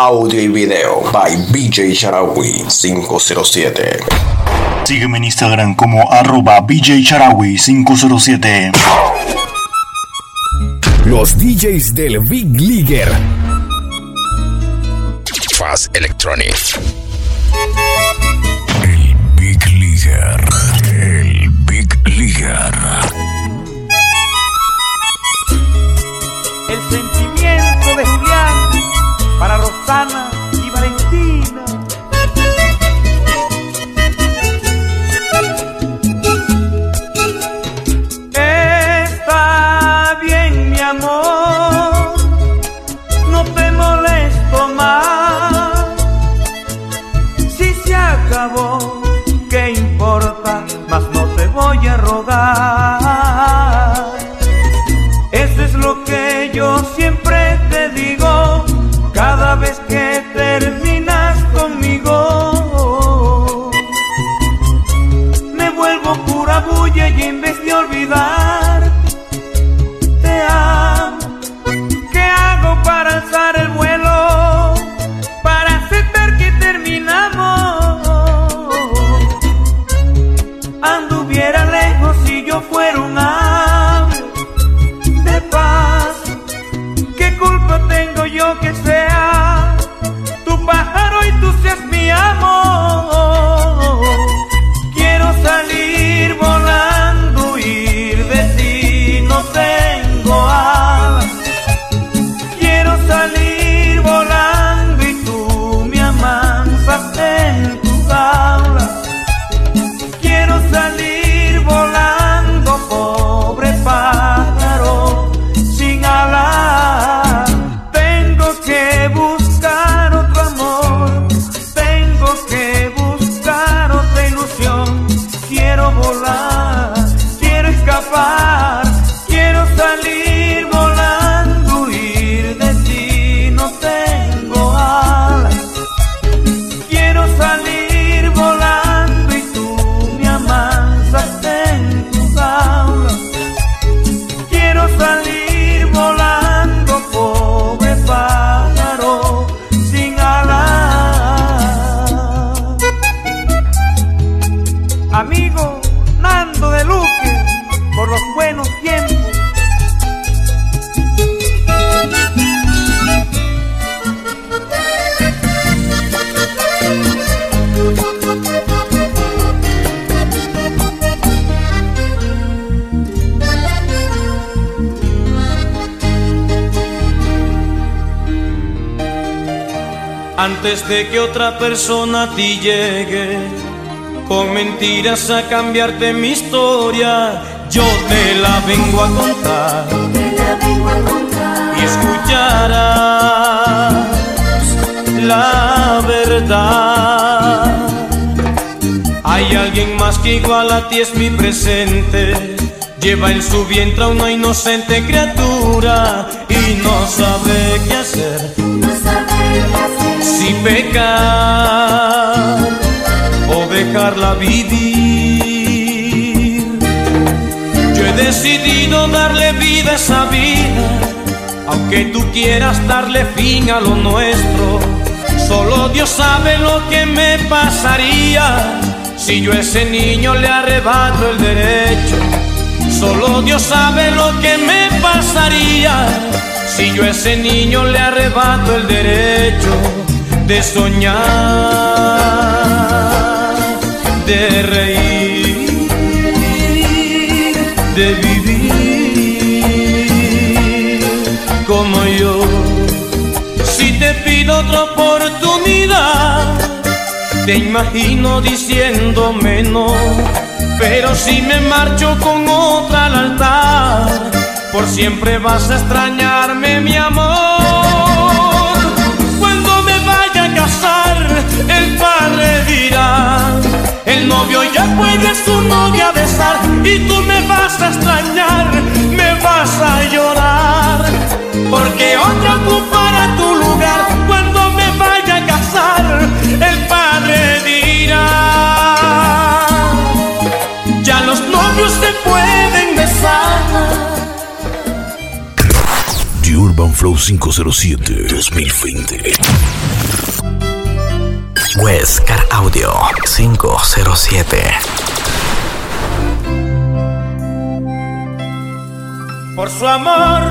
audio y video by BJ Sharawi 507. Sígueme en Instagram como arroba BJ Sharawi 507. Los DJs del Big Leaguer. Fast Electronics. El Big Leaguer. El Big Leaguer. El sentimiento de Julián para Rosana y Valentina. Persona a ti llegue, con mentiras a cambiarte mi historia, yo te la vengo a contar. Y escucharás la verdad. Hay alguien más que igual a ti es mi presente. Lleva en su vientre a una inocente criatura y no sabe qué hacer. Si pecar o dejarla vivir. Yo he decidido darle vida a esa vida, aunque tú quieras darle fin a lo nuestro. Solo Dios sabe lo que me pasaría si yo a ese niño le arrebato el derecho. Solo Dios sabe lo que me pasaría si yo a ese niño le arrebato el derecho de soñar, de reír, de vivir como yo. Si te pido otra oportunidad, te imagino diciéndome no. Pero si me marcho con otra al altar, por siempre vas a extrañarme, mi amor. Cuando me vaya a casar, el padre dirá, el novio ya puede su novia besar y tú me vas a extrañar, me vas a llorar, porque otra ocupará se pueden besar. The Urban Flow 507-2020. Westcar Audio 507. Por su amor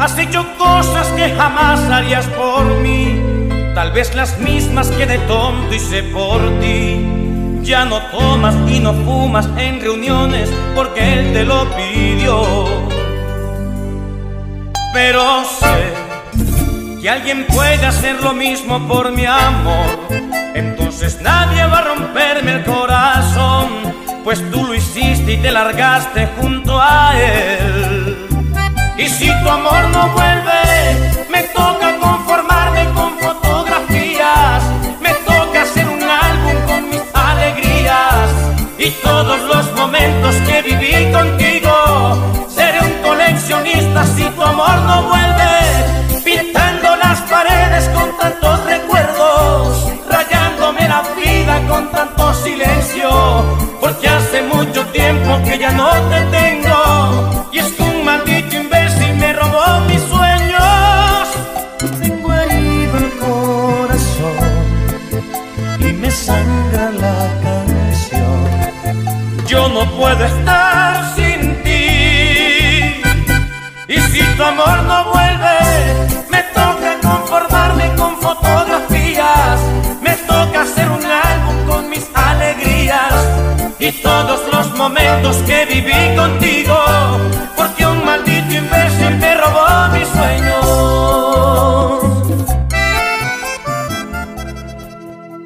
has hecho cosas que jamás harías por mí, tal vez las mismas que de tonto hice por ti. Ya no tomas y no fumas en reuniones porque él te lo pidió. Pero sé que alguien puede hacer lo mismo por mi amor. Entonces nadie va a romperme el corazón, pues tú lo hiciste y te largaste junto a él. Y si tu amor no vuelve, me toca conformarme con fotografías, me toca hacer un álbum con mis alegrías y todos los momentos que viví contigo. Amor no vuelve, pintando las paredes con tantos recuerdos, rayándome la vida con tanto silencio, porque hace mucho tiempo que ya no te tengo todos los momentos que viví contigo. Porque un maldito imbécil me robó mis sueños.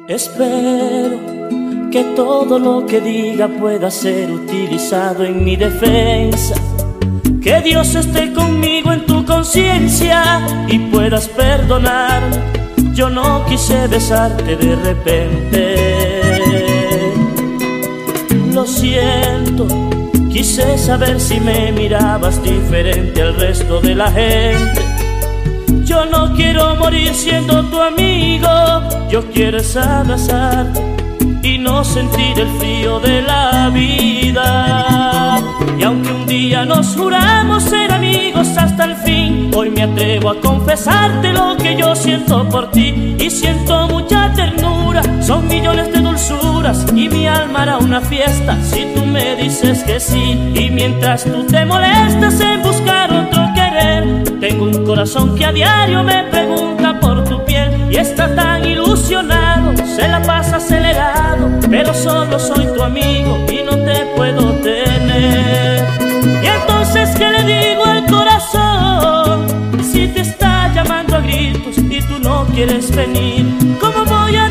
Espero que todo lo que diga pueda ser utilizado en mi defensa. Que Dios esté conmigo en tu conciencia y puedas perdonar. Yo no quise besarte de repente. Lo siento, quise saber si me mirabas diferente al resto de la gente. Yo no quiero morir siendo tu amigo, yo quiero es abrazarte y no sentir el frío de la vida. Y aunque un día nos juramos ser amigos hasta el fin, hoy me atrevo a confesarte lo que yo siento por ti y siento hará una fiesta si tú me dices que sí. Y mientras tú te molestas en buscar otro querer, tengo un corazón que a diario me pregunta por tu piel y está tan ilusionado, se la pasa acelerado, pero solo soy tu amigo y no te puedo tener. Y entonces, ¿qué le digo al corazón? Si te está llamando a gritos y tú no quieres venir, ¿cómo voy a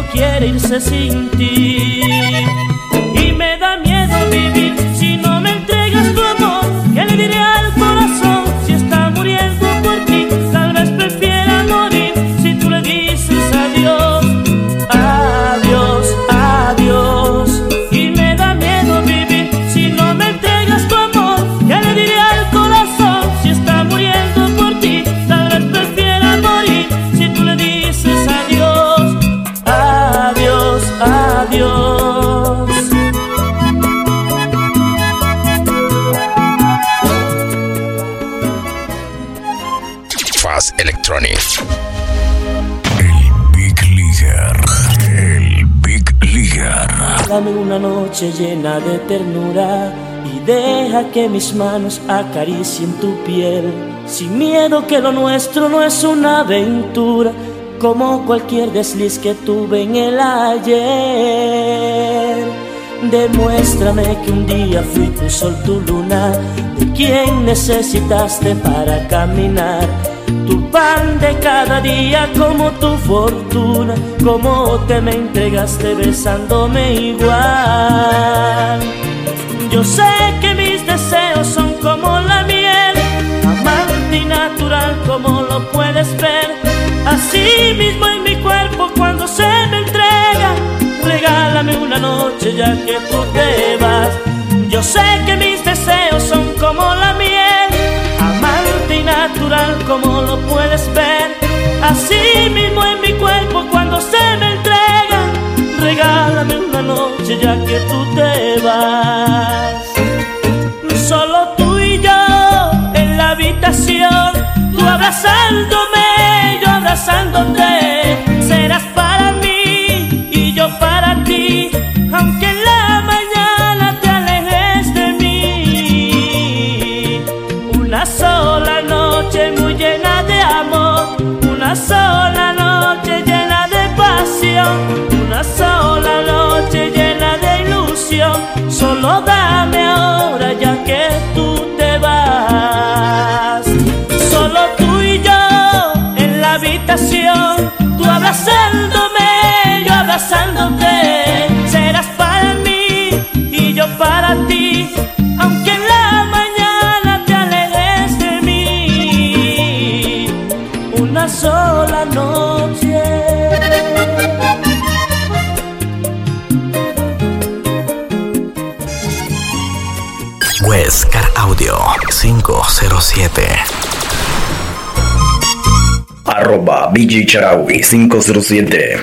no quiere irse sin ti? Una noche llena de ternura y deja que mis manos acaricien tu piel. Sin miedo que lo nuestro no es una aventura, como cualquier desliz que tuve en el ayer. Demuéstrame que un día fui tu sol, tu luna, de quien necesitaste para caminar. Tu pan de cada día como tu fortuna, como te me entregaste besándome igual. Yo sé que mis deseos son como la miel, amante y natural como lo puedes ver. Así mismo en mi cuerpo cuando se me entrega, regálame una noche ya que tú te vas. Yo sé que mis deseos son como la miel, como lo puedes ver. Así mismo en mi cuerpo cuando se me entrega. Regálame una noche ya que tú te vas. Solo tú y yo en la habitación, tú abrazándome, yo abrazándote solo dame ahora ya que tú te vas. Solo tú y yo en la habitación, tú abrazándome, yo abrazándote, Audio 507. Arroba BJ Charawi 507.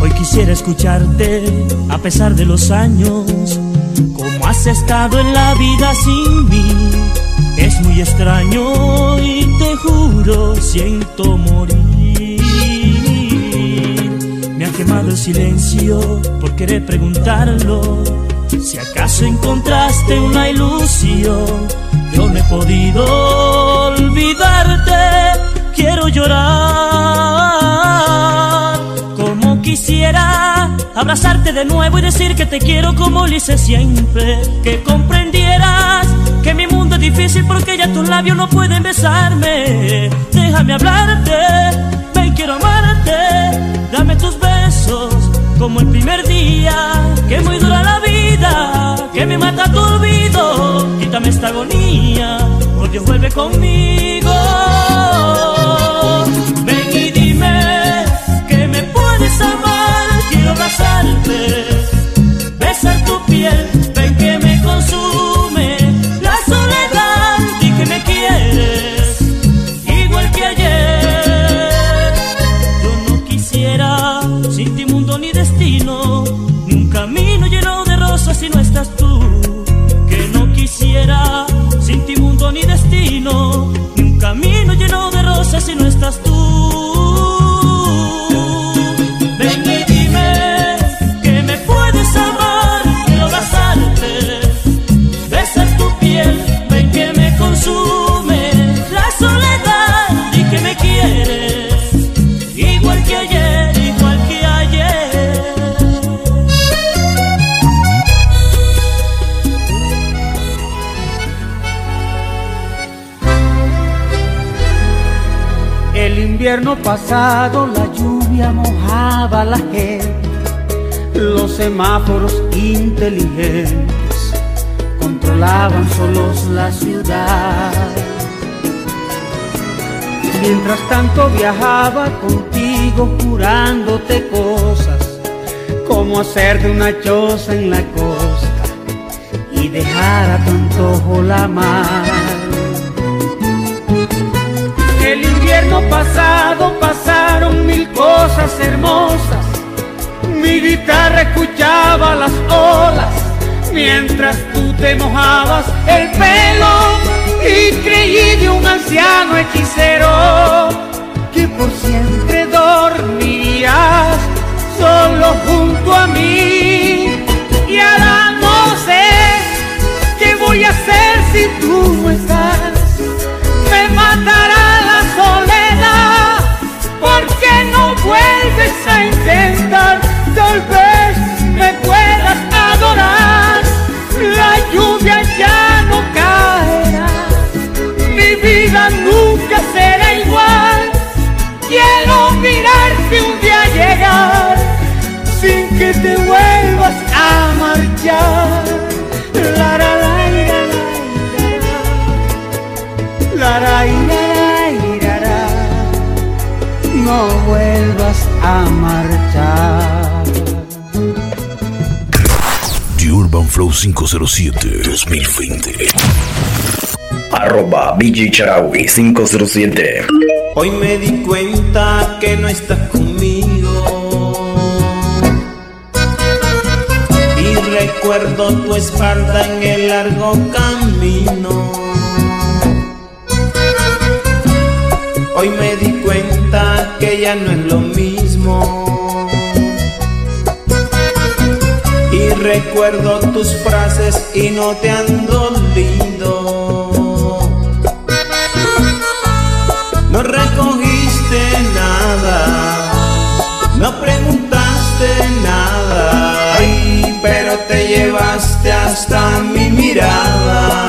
Hoy quisiera escucharte a pesar de los años. Como has estado en la vida sin mí, es muy extraño y te juro siento morir. Quemado el silencio por querer preguntarlo. Si acaso encontraste una ilusión, yo no he podido olvidarte. Quiero llorar como quisiera abrazarte de nuevo y decir que te quiero como lo hice siempre. Que comprendieras que mi mundo es difícil porque ya tus labios no pueden besarme. Déjame hablarte, como el primer día. Que muy dura la vida, que me mata tu olvido. Quítame esta agonía, por Dios vuelve conmigo. Invierno pasado la lluvia mojaba la gente, los semáforos inteligentes controlaban solos la ciudad. Mientras tanto viajaba contigo jurándote cosas, como hacer de una choza en la costa y dejar a tu antojo la mar. Invierno pasado pasaron mil cosas hermosas. Mi guitarra escuchaba las olas mientras tú te mojabas el pelo y creí de un anciano hechicero que por siempre dormirías solo junto a mí. Y ahora no sé qué voy a hacer si tú no estás me matará vuelves a intentar tal vez me puedas adorar la lluvia ya no caerá mi vida nunca será igual quiero mirarte un día llegar sin que te vuelvas a marchar la, la, la, la, la, la. Larairarairara, Urban Flow 507 2020. Arroba BJ Charawi 507. Hoy me di cuenta que no estás conmigo. Y recuerdo tu espalda en el largo camino. Hoy me di cuenta que ya no es lo mismo. Recuerdo tus frases y no te han dolido. No recogiste nada, no preguntaste nada, pero te llevaste hasta mi mirada.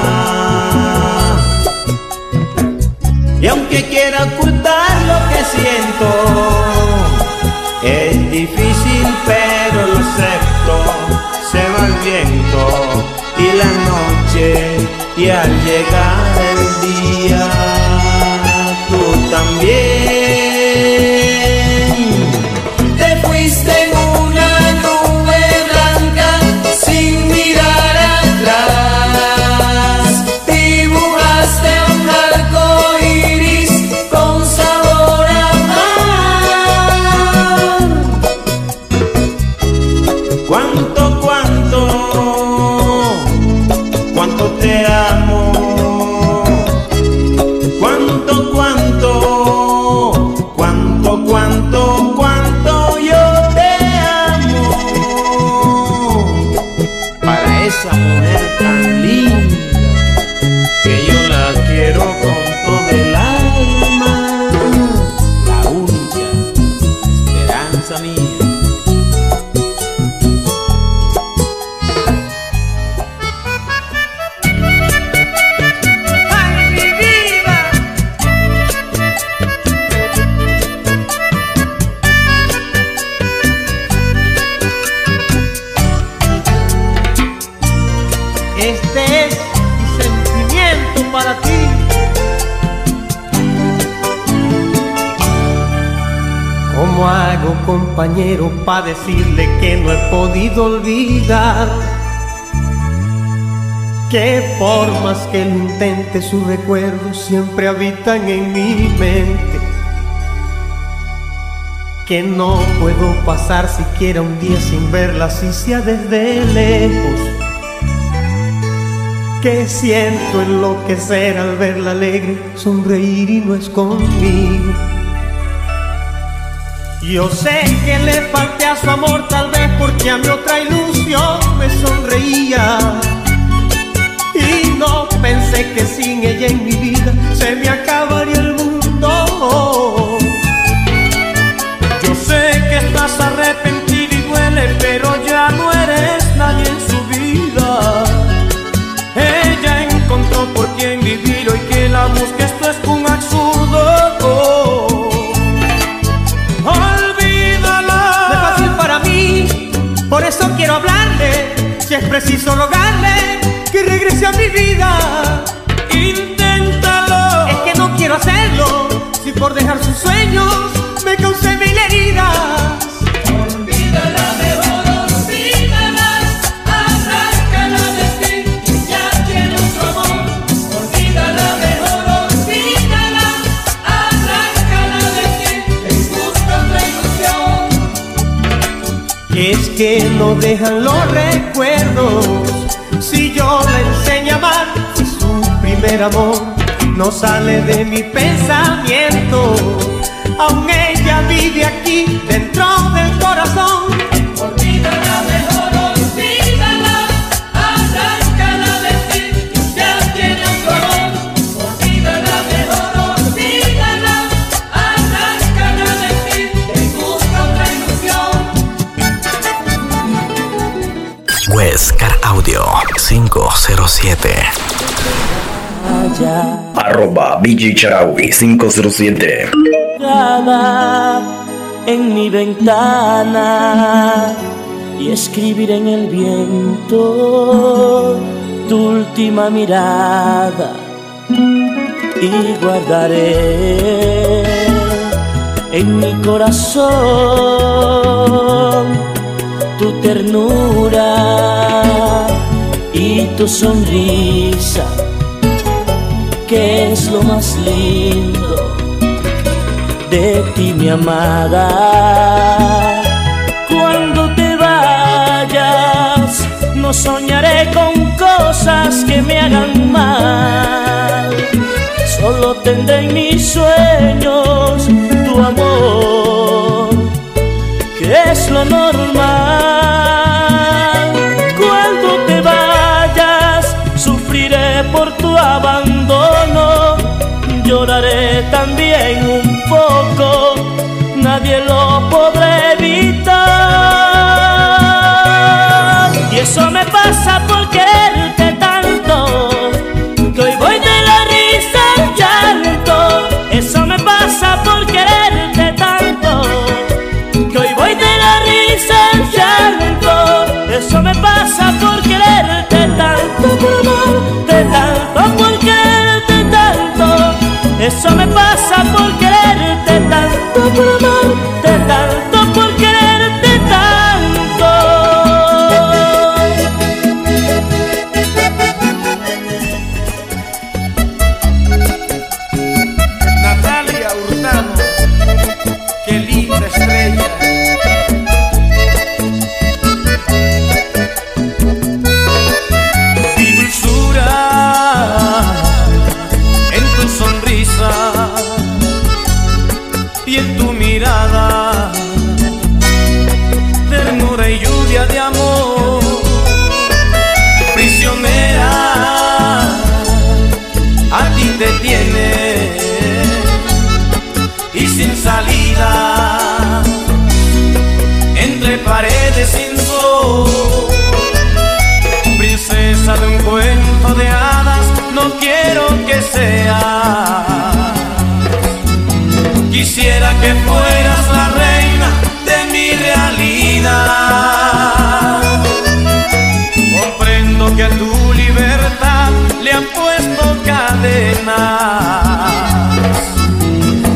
Y aunque quiera ocultar lo que siento, es difícil pero lo acepto. Viento y la noche y al llegar el día, I mean. Compañero decirle que no he podido olvidar. Que por más que lo intente, sus recuerdos siempre habitan en mi mente. Que no puedo pasar siquiera un día sin verla, si sea desde lejos. Que siento enloquecer al verla alegre, sonreír y no es. Yo sé que le falté a su amor tal vez porque a mi otra ilusión me sonreía. Y no pensé que sin ella en mi vida se me acabaría si es preciso rogarle que regrese a mi vida. Inténtalo. Es que no quiero hacerlo, si por dejar sus sueños que no dejan los recuerdos. Si yo la enseño a amar Si su primer amor no sale de mi pensamiento Aún ella vive aquí dentro del corazón Car Audio 507. Arroba BG Charawi 507. En mi ventana y escribir en el viento tu última mirada y guardaré en mi corazón tu ternura tu sonrisa, que es lo más lindo de ti, mi amada. Cuando te vayas, no soñaré con cosas que me hagan mal, solo tendré en mis sueños tu amor, que es lo no también un poco eso me pasa.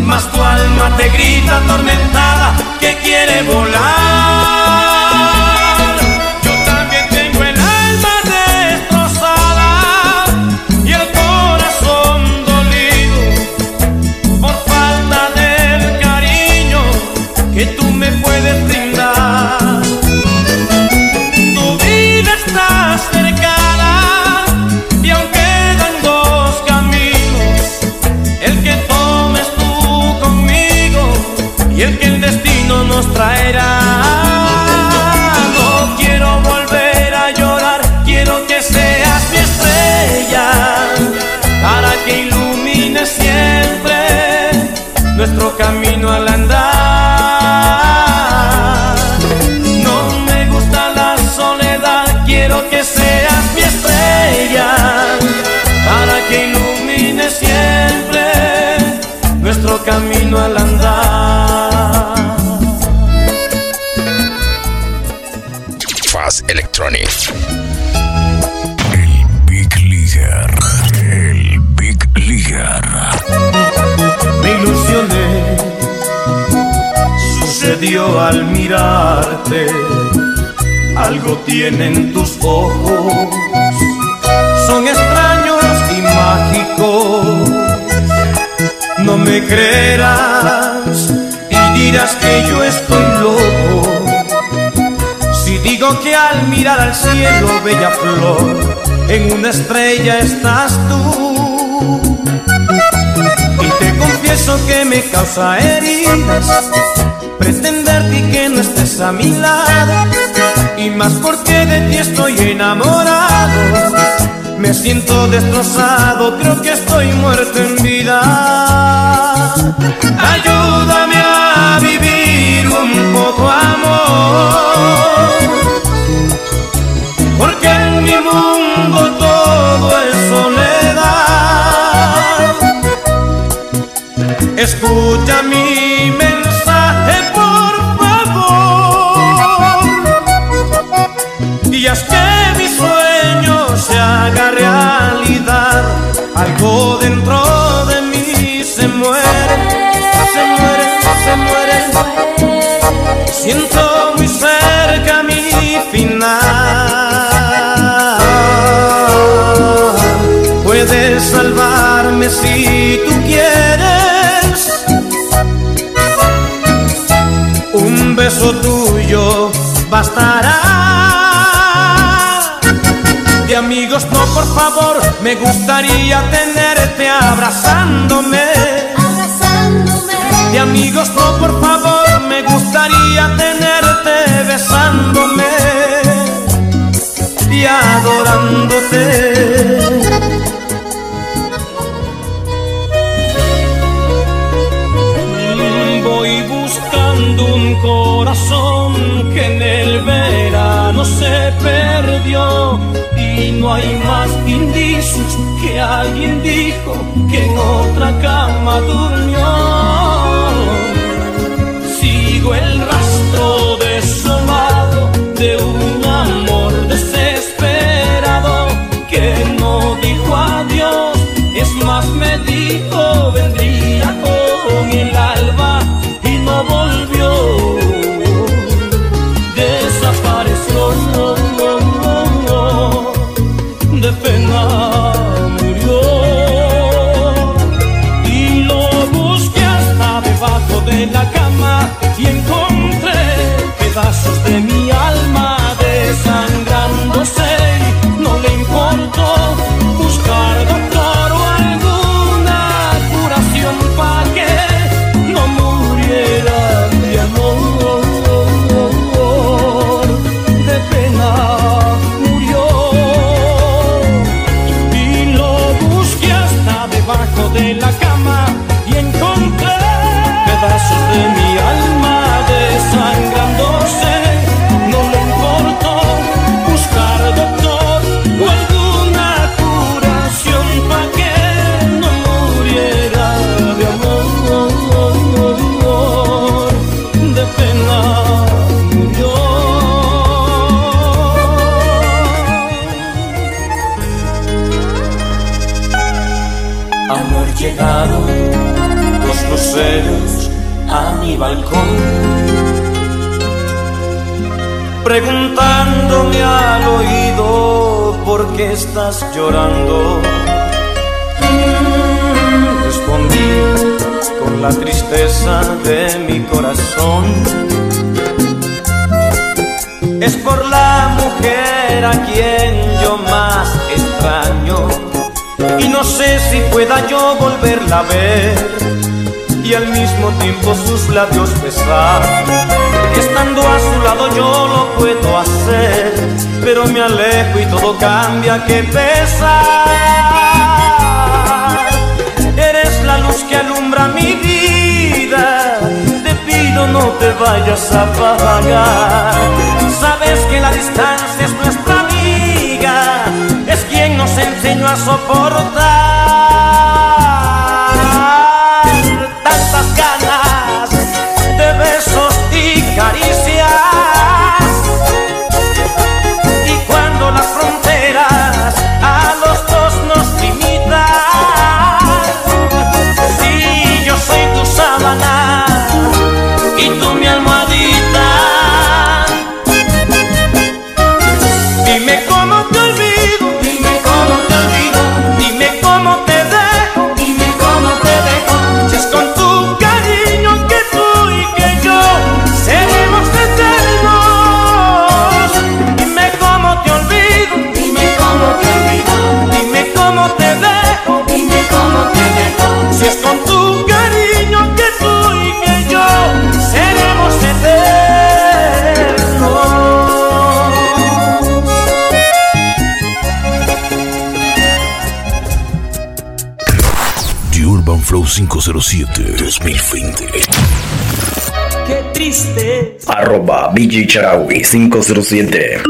Mas tu alma te grita atormentada que quiere volar. bella flor, en una estrella estás tú. Y te confieso que me causa heridas pretenderte que no estés a mi lado. Y más porque de ti estoy enamorado. Me siento destrozado, creo que estoy muerto en vida. Ay, Escucha mi No, por favor, me gustaría tenerte abrazándome. Abrazándome. De amigos no, por favor, me gustaría tenerte besándome y adorándote. Voy buscando un corazón que en el verano se perdió no hay más indicios que alguien dijo que en otra cama durmió. a quien yo más extraño y no sé si pueda yo volverla a ver y al mismo tiempo sus labios besar. Estando a su lado yo lo puedo hacer, pero me alejo y todo cambia que pesar. Eres la luz que alumbra mi vida, te pido no te vayas a apagar. Sabes que la distancia nos enseñó a soportar. 507-2020. Qué triste. Arroba BG Charawi 507.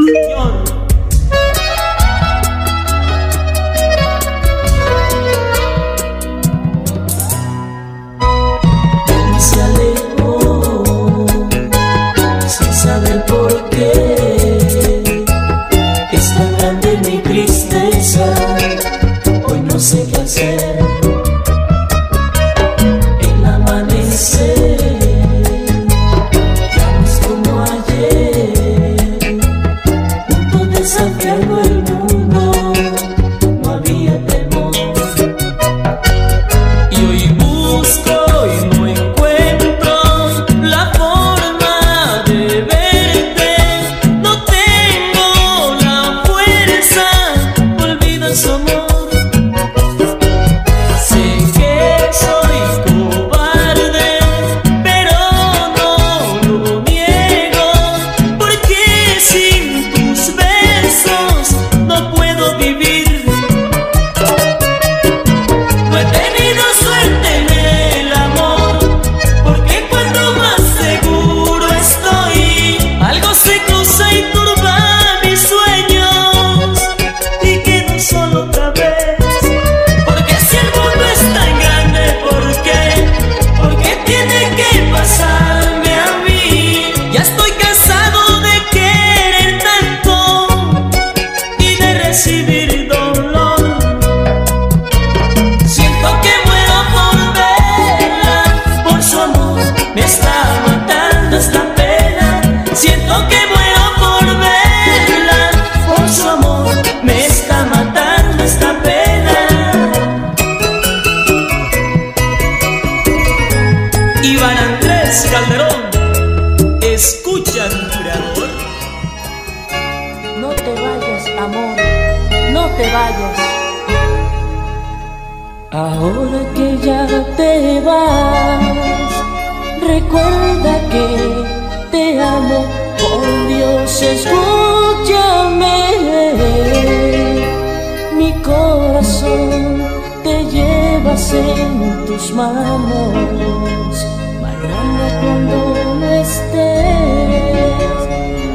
En tus manos. Mañana cuando no estés,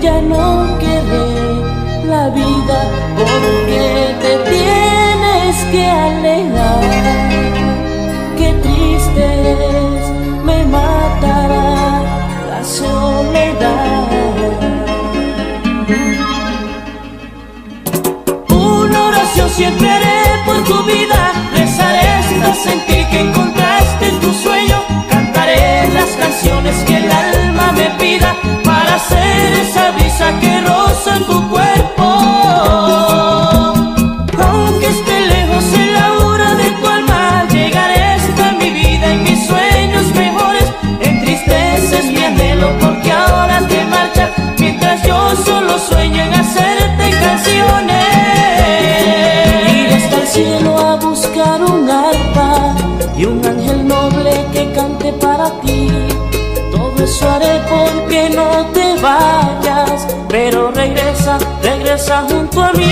ya no querré la vida porque te tienes que alejar. Qué triste me matará la soledad. Una oración siempre haré por tu vida, hasta sentir que encontraste en tu sueño, cantaré las canciones que el alma me pida para ser esa brisa que roza en tu cuerpo. Aunque esté lejos en la hora de tu alma, llegaré hasta mi vida y mis sueños mejores. Entristeces mi anhelo porque ahora te marchas, mientras yo solo sueño en hacerte canciones. Ir hasta el cielo y un ángel noble que cante para ti. Todo eso haré porque no te vayas, pero regresa, regresa junto a mí.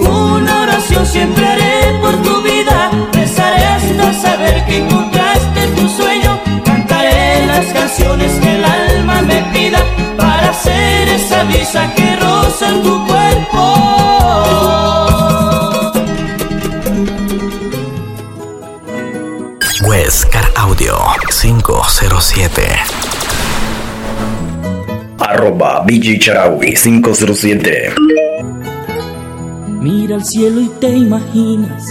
Una oración siempre haré por tu vida, rezaré hasta saber que encontraste tu sueño, cantaré las canciones que el alma me pida para ser esa brisa que roza en tu cuerpo. 507. Arroba BG Charawi 507. Mira al cielo y te imaginas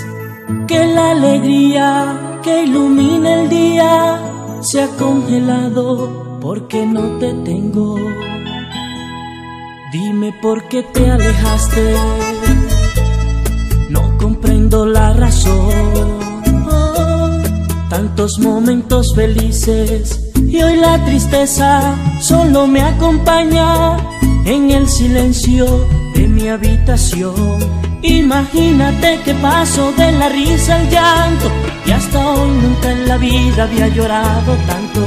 que la alegría que ilumina el día se ha congelado porque no te tengo. Dime por qué te alejaste, no comprendo la razón. Tantos momentos felices y hoy la tristeza solo me acompaña en el silencio de mi habitación. Imagínate que paso de la risa al llanto y hasta hoy nunca en la vida había llorado tanto.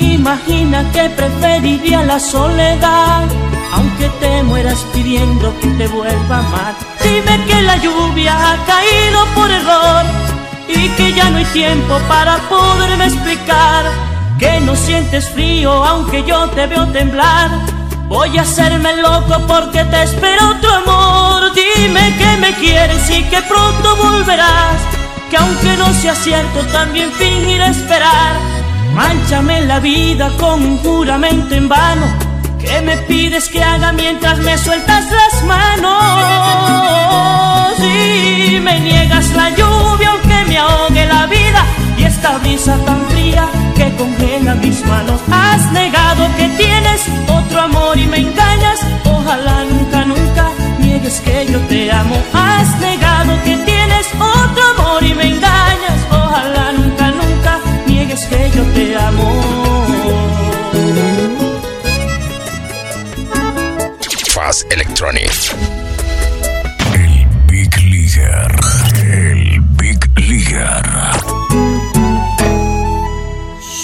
Imagina que preferiría la soledad, aunque te mueras pidiendo que te vuelva a amar. Dime que la lluvia ha caído por error y que ya no hay tiempo para poderme explicar que no sientes frío aunque yo te veo temblar. Voy a hacerme loco porque te espero otro amor. Dime que me quieres y que pronto volverás. Que aunque no sea cierto, también fingiré esperar. Manchame la vida con un juramento en vano. ¿Qué me pides que haga mientras me sueltas las manos? Y me niegas la lluvia esta brisa tan fría que congela mis manos. Has negado que tienes otro amor y me engañas. Ojalá nunca, nunca niegues que yo te amo. Has negado que tienes otro amor y me engañas. Ojalá nunca, nunca niegues que yo te amo. Fast Electronic. El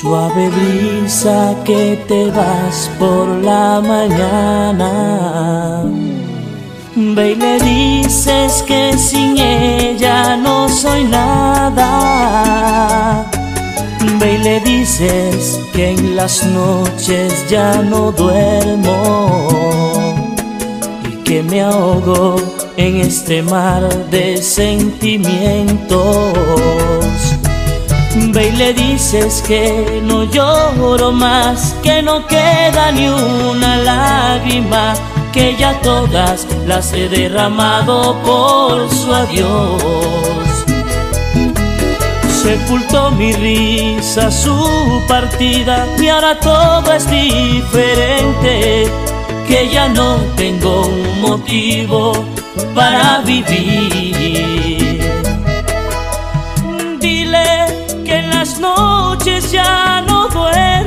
Suave brisa que te vas por la mañana. Ve y le dices que sin ella no soy nada. Ve y le dices que en las noches ya no duermo y que me ahogo en este mar de sentimientos. Ve y le dices que no lloro más, que no queda ni una lágrima, que ya todas las he derramado por su adiós. Sepultó mi risa su partida y ahora todo es diferente, que ya no tengo motivo para vivir. Noches ya no duermo.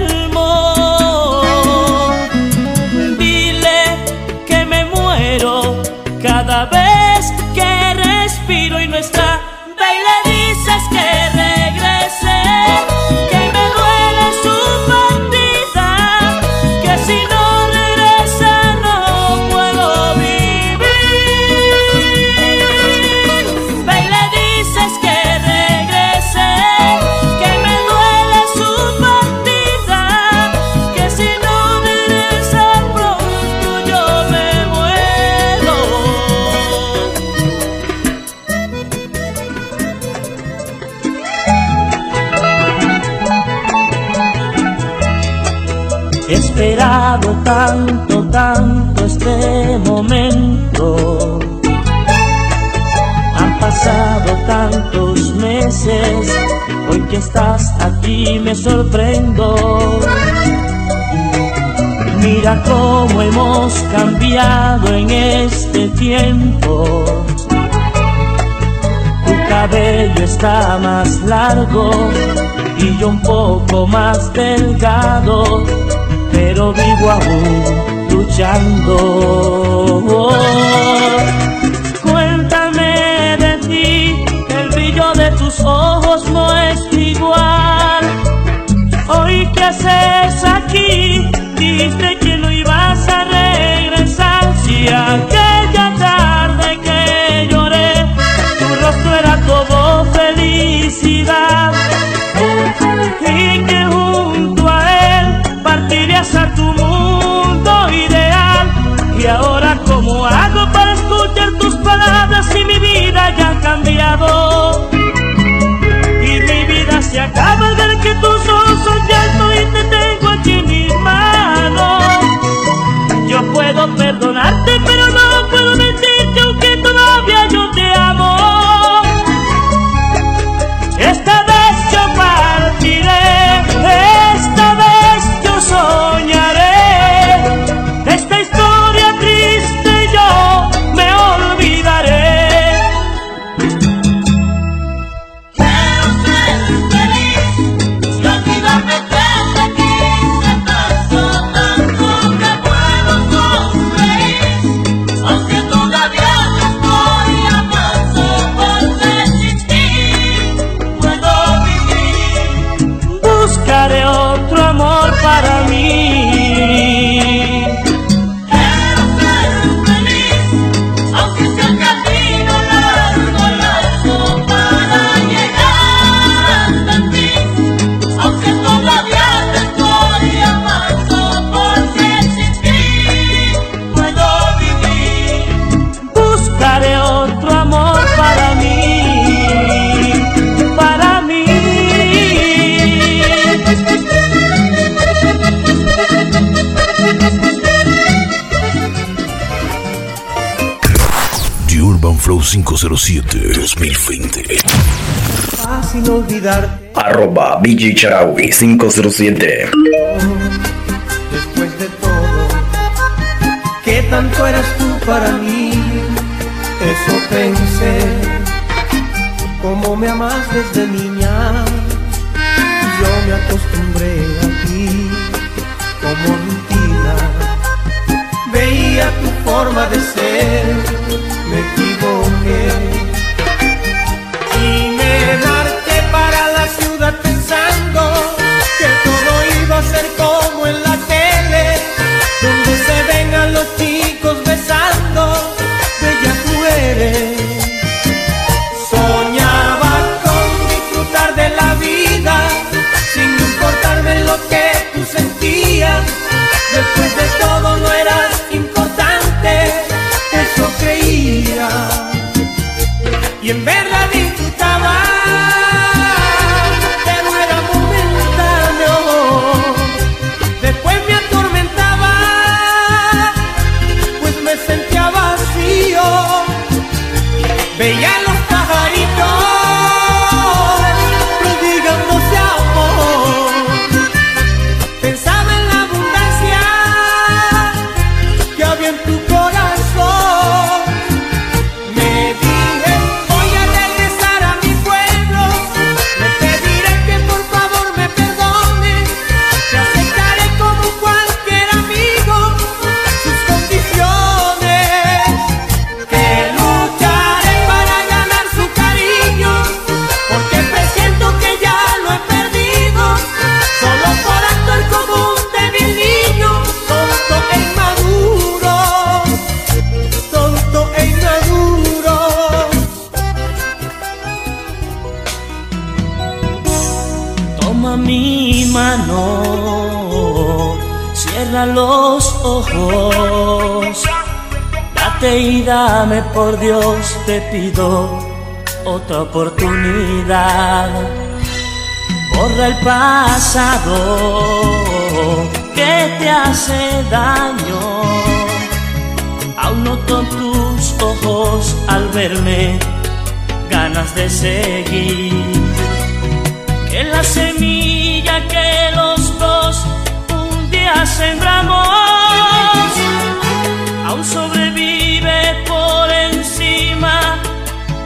Tanto, tanto este momento. Han pasado tantos meses, hoy que estás aquí me sorprendo. Mira cómo hemos cambiado en este tiempo. Tu cabello está más largo y yo un poco más delgado, pero vivo aún luchando. Cuéntame de ti, el brillo de tus ojos no es igual. Hoy que haces aquí, dijiste que no ibas a regresar. Si 507-2020. Fácil olvidarte. Arroba BG Charaui 507. Después de todo, ¿qué tanto eras tú para mí? Eso pensé. Como me amas desde niña, yo me acostumbré a ti como rutina. Veía tu forma de ser. Me pocket. Por Dios, te pido otra oportunidad. Borra el pasado que te hace daño. Aún noto tus ojos al verme ganas de seguir que la semilla que los dos un día sembramos aún sobrevive por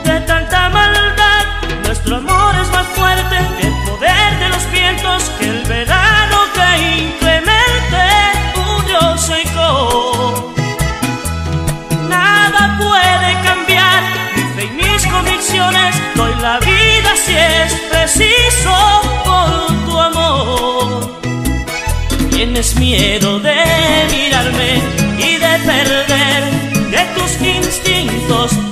de tanta maldad. Nuestro amor es más fuerte que el poder de los vientos, que el verano que inclemente un dios seco. Nada puede cambiar mi fe y mis convicciones. Doy la vida si es preciso por tu amor. Tienes miedo de mirarme y de perder de tus instintos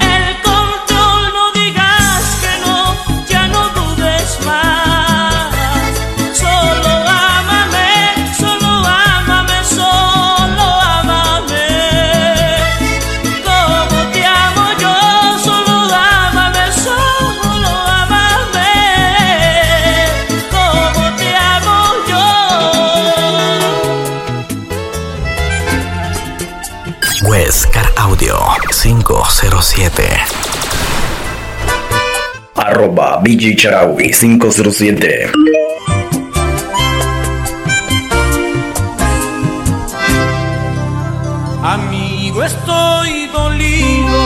507. Arroba BG Charawi 507. Amigo, estoy dolido,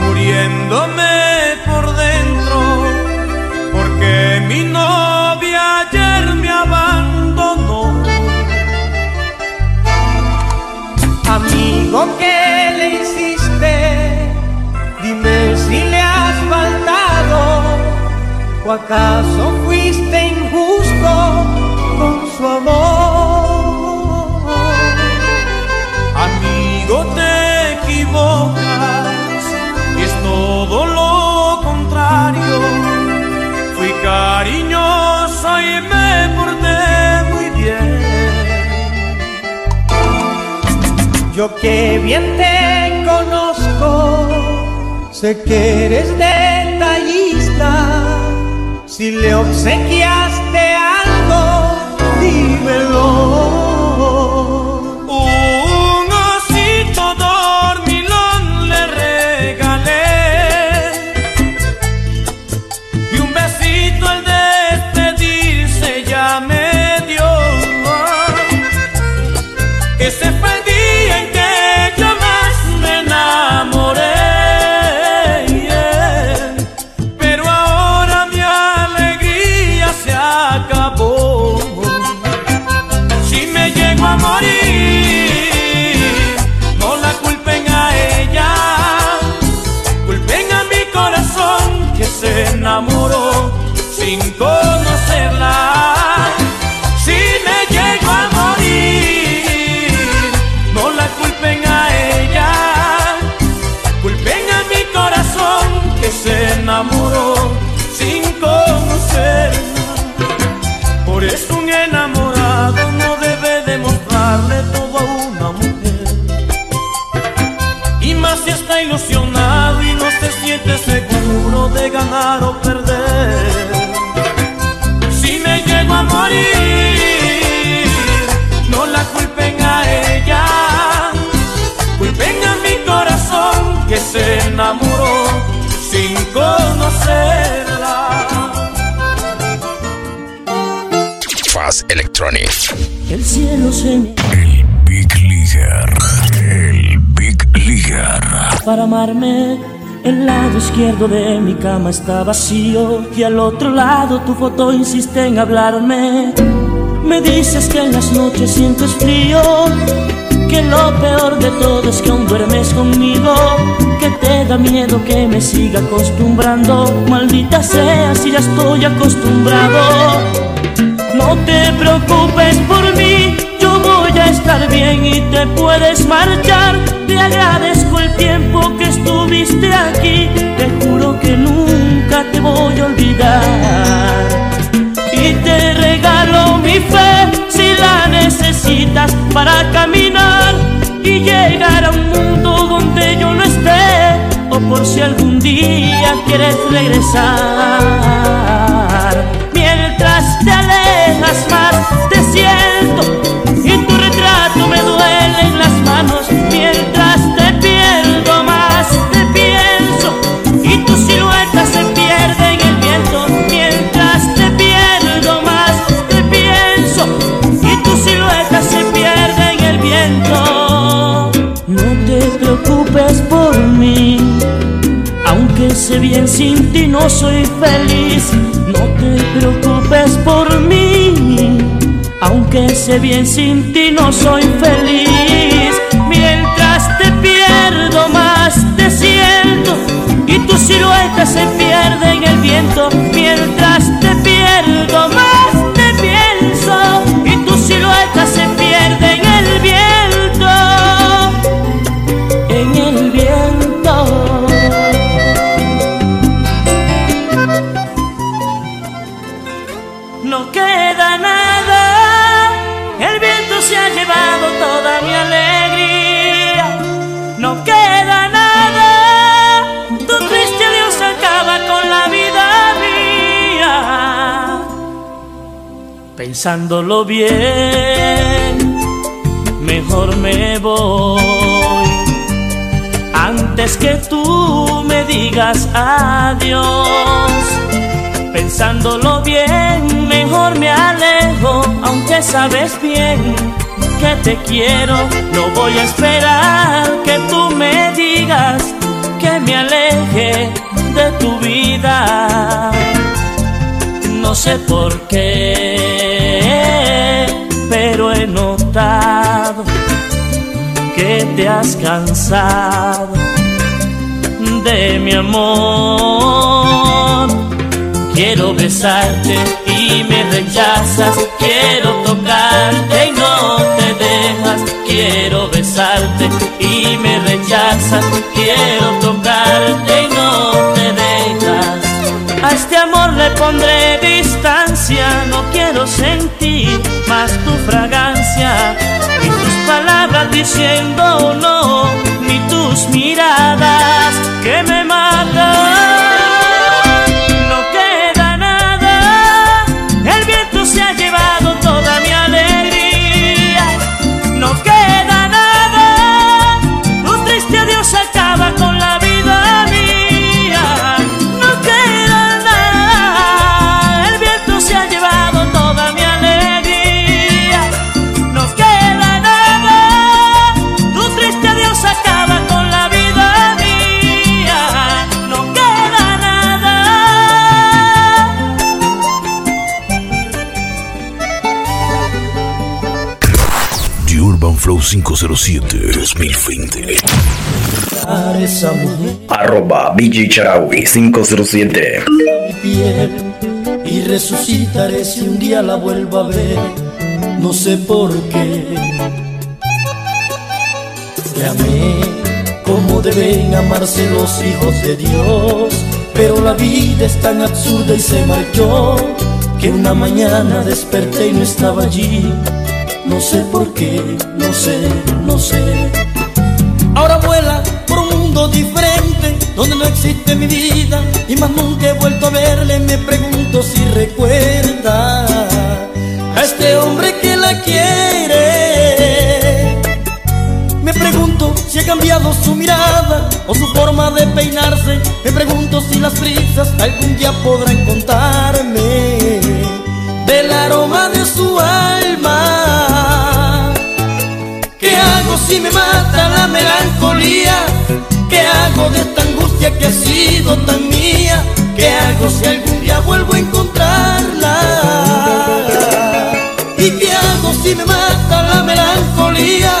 muriéndome por dentro, porque mi novia ayer me abandonó. Amigo, ¿qué le hiciste? Acaso fuiste injusto con su amor. Amigo, te equivocas, es todo lo contrario. Fui cariñoso y me porté muy bien. Yo que bien te conozco, sé que eres detallista. Si le obsequiaste cama está vacío y al otro lado tu foto insiste en hablarme. Me dices que en las noches sientes frío, que lo peor de todo es que aún duermes conmigo, que te da miedo que me siga acostumbrando. Maldita sea si ya estoy acostumbrado. No te preocupes por mí, yo voy a estar bien y te puedes marchar. Te agradezco el tiempo que estuviste aquí, te voy a olvidar. Y te regalo mi fe si la necesitas para caminar y llegar a un mundo donde yo no esté, o por si algún día quieres regresar. Sé bien sin ti no soy feliz, no te preocupes por mí. Aunque sé bien sin ti no soy feliz. Mientras te pierdo más te siento y tu silueta se pierde en el viento. Mientras te pierdo más Pensándolo bien, mejor me voy antes que tú me digas adiós. Pensándolo bien, mejor me alejo, aunque sabes bien que te quiero. No voy a esperar que tú me digas que me aleje de tu vida. No sé por qué, que te has cansado de mi amor. Quiero besarte y me rechazas, quiero tocarte y no te dejas. Quiero besarte y me rechazas, quiero tocarte y no te dejas. A este amor le pondré distancia, no quiero sentir más tu fragancia, ni tus palabras diciendo no, ni tus miradas que me Urban Flow 507 2020. a esa mujer Arroba BJ Charawi 507. mi piel y resucitaré si un día la vuelvo a ver. No sé por qué. Te amé como deben amarse los hijos de Dios, pero la vida es tan absurda y se marchó que una mañana desperté y no estaba allí. No sé por qué, no sé, no sé. Ahora vuela por un mundo diferente donde no existe mi vida y más nunca he vuelto a verle. Me pregunto si recuerda a este hombre que la quiere. Me pregunto si ha cambiado su mirada o su forma de peinarse. Me pregunto si las brisas algún día podrán contarme del aroma de su alma. ¿Qué hago si me mata la melancolía? ¿Qué hago de esta angustia que ha sido tan mía? ¿Qué hago si algún día vuelvo a encontrarla? ¿Y qué hago si me mata la melancolía?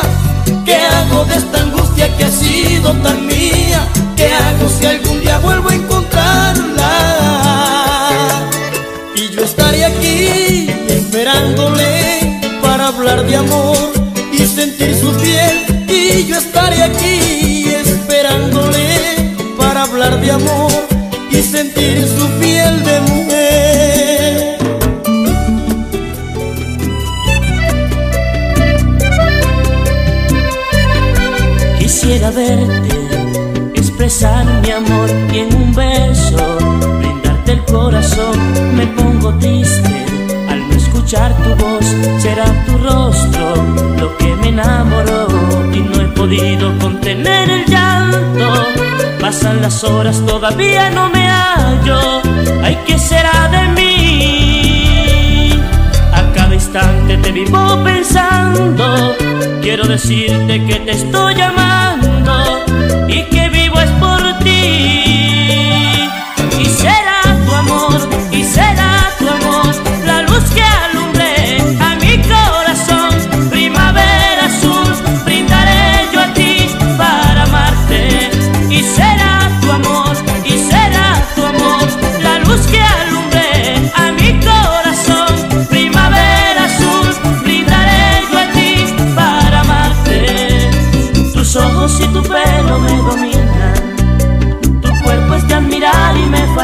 ¿Qué hago de esta angustia que ha sido tan mía? ¿Qué hago si algún Y yo estaré aquí esperándole para hablar de amor y sentir su piel de mujer. Quisiera verte, expresar mi amor y en un beso brindarte el corazón. Me pongo triste al no escuchar tu voz, podido contener el llanto. Pasan las horas, todavía no me hallo. Ay, ¿qué será de mí? A cada instante te vivo pensando. Quiero decirte que te estoy llamando y que vivo es por ti. Y será tu amor, y será tu amor, la luz que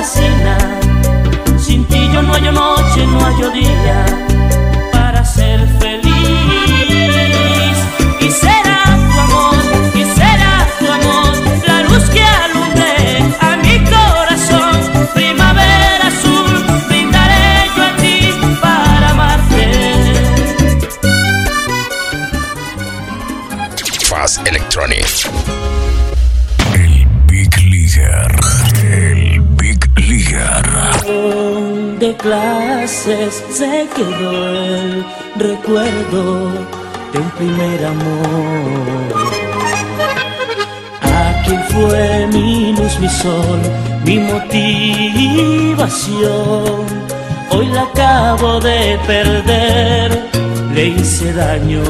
y se quedó el recuerdo de un primer amor. Aquel fue mi luz, mi sol, mi motivación. Hoy la acabo de perder, le hice daño.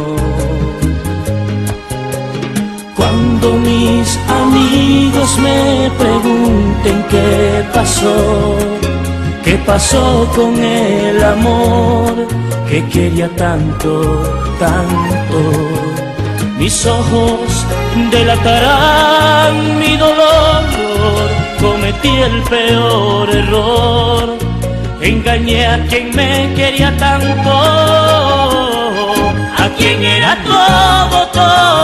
Cuando mis amigos me pregunten qué pasó, pasó con el amor que quería tanto, tanto. Mis ojos delatarán mi dolor, cometí el peor error, engañé a quien me quería tanto, a quien era todo, todo,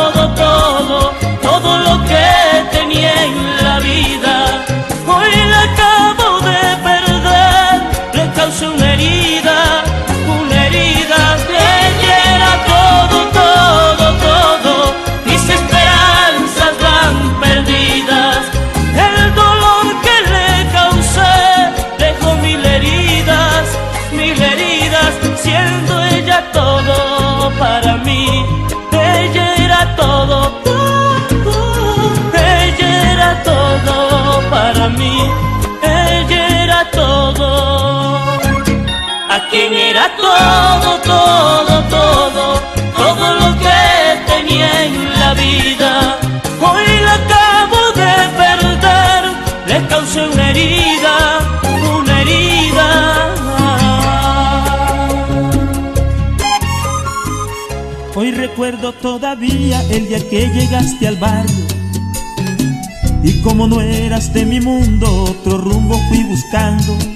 era todo, todo, todo, todo lo que tenía en la vida. Hoy la acabo de perder, le causé una herida, una herida. Hoy recuerdo todavía el día que llegaste al barrio Y como no eras de mi mundo, otro rumbo fui buscando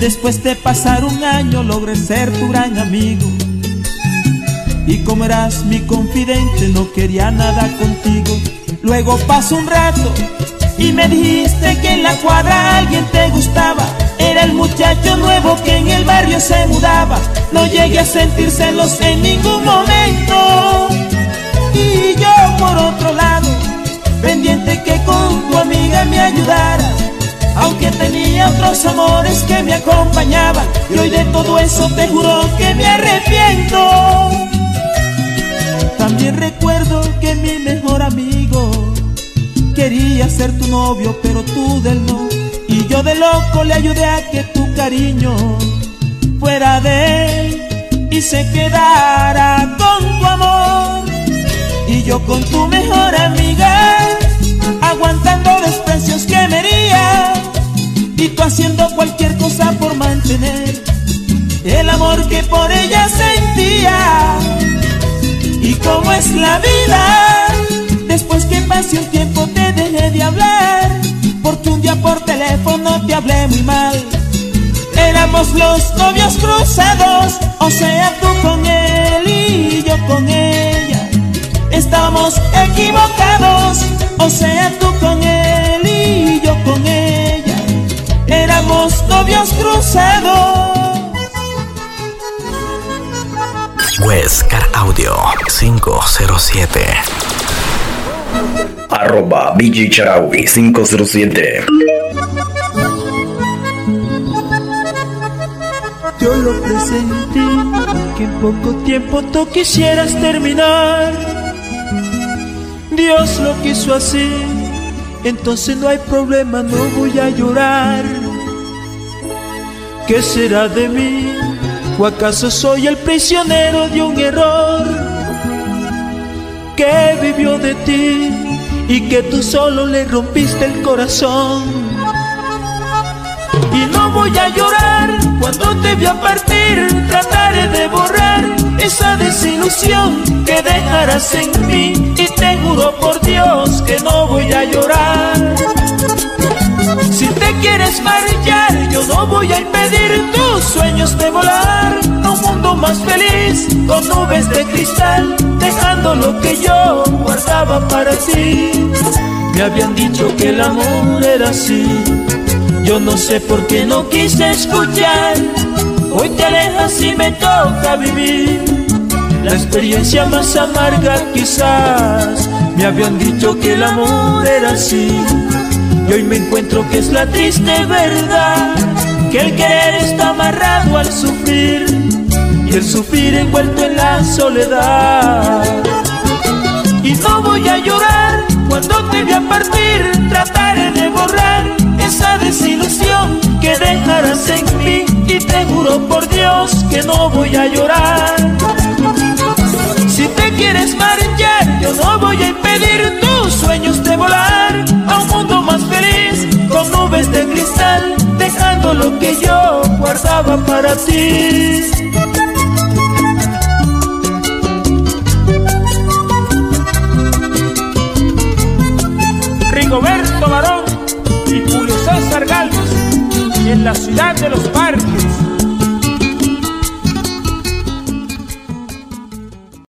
Después de pasar un año logré ser tu gran amigo Y como eras mi confidente no quería nada contigo Luego pasó un rato y me dijiste que en la cuadra alguien te gustaba. Era el muchacho nuevo que en el barrio se mudaba. No llegué a sentir celos en ningún momento. Y yo por otro lado, pendiente que con tu amiga me ayudara. Aunque tenía otros amores que me acompañaban. Y hoy de todo eso te juro que me arrepiento. También recuerdo que mi mejor amigo quería ser tu novio, pero tú del no. Y yo de loco le ayudé a que tu cariño fuera de él y se quedara con tu amor. Y yo con tu mejor amiga, aguantando desprecios que me hería. Y tú haciendo cualquier cosa por mantener el amor que por ella sentía. Y cómo es la vida, después que pase un tiempo te dejé de hablar, porque un día por teléfono te hablé muy mal. Éramos los novios cruzados, o sea tú con él y yo con ella. Estábamos equivocados, o sea tú con él y yo con ella. Éramos novios cruzados. Huescar Audio 507. Arroba BJ Charawi 507. Yo lo presentí, que en poco tiempo tú quisieras terminar. Dios lo quiso así, entonces no hay problema, no voy a llorar. ¿Qué será de mí? ¿O acaso soy el prisionero de un error que vivió de ti y que tú solo le rompiste el corazón? Y no voy a llorar cuando te vea partir, trataré de borrar esa desilusión que dejarás en mí y te juro por Dios que no voy a llorar. Si te quieres marchar, yo no voy a impedir tus sueños de volar un mundo más feliz, con nubes de cristal, dejando lo que yo guardaba para ti. Me habían dicho que el amor era así, yo no sé por qué no quise escuchar. Hoy te alejas y me toca vivir la experiencia más amarga quizás. Me habían dicho que el amor era así y hoy me encuentro que es la triste verdad que el querer está amarrado al sufrir y el sufrir envuelto en la soledad. Y no voy a llorar cuando te vea partir, trataré de borrar esa desilusión que dejarás en mí y te juro por Dios que no voy a llorar. Quieres marchar, yo no voy a impedir tus sueños de volar a un mundo más feliz con nubes de cristal, dejando lo que yo guardaba para ti. Rigoberto Barón y Julio César Galvez en la ciudad de los parques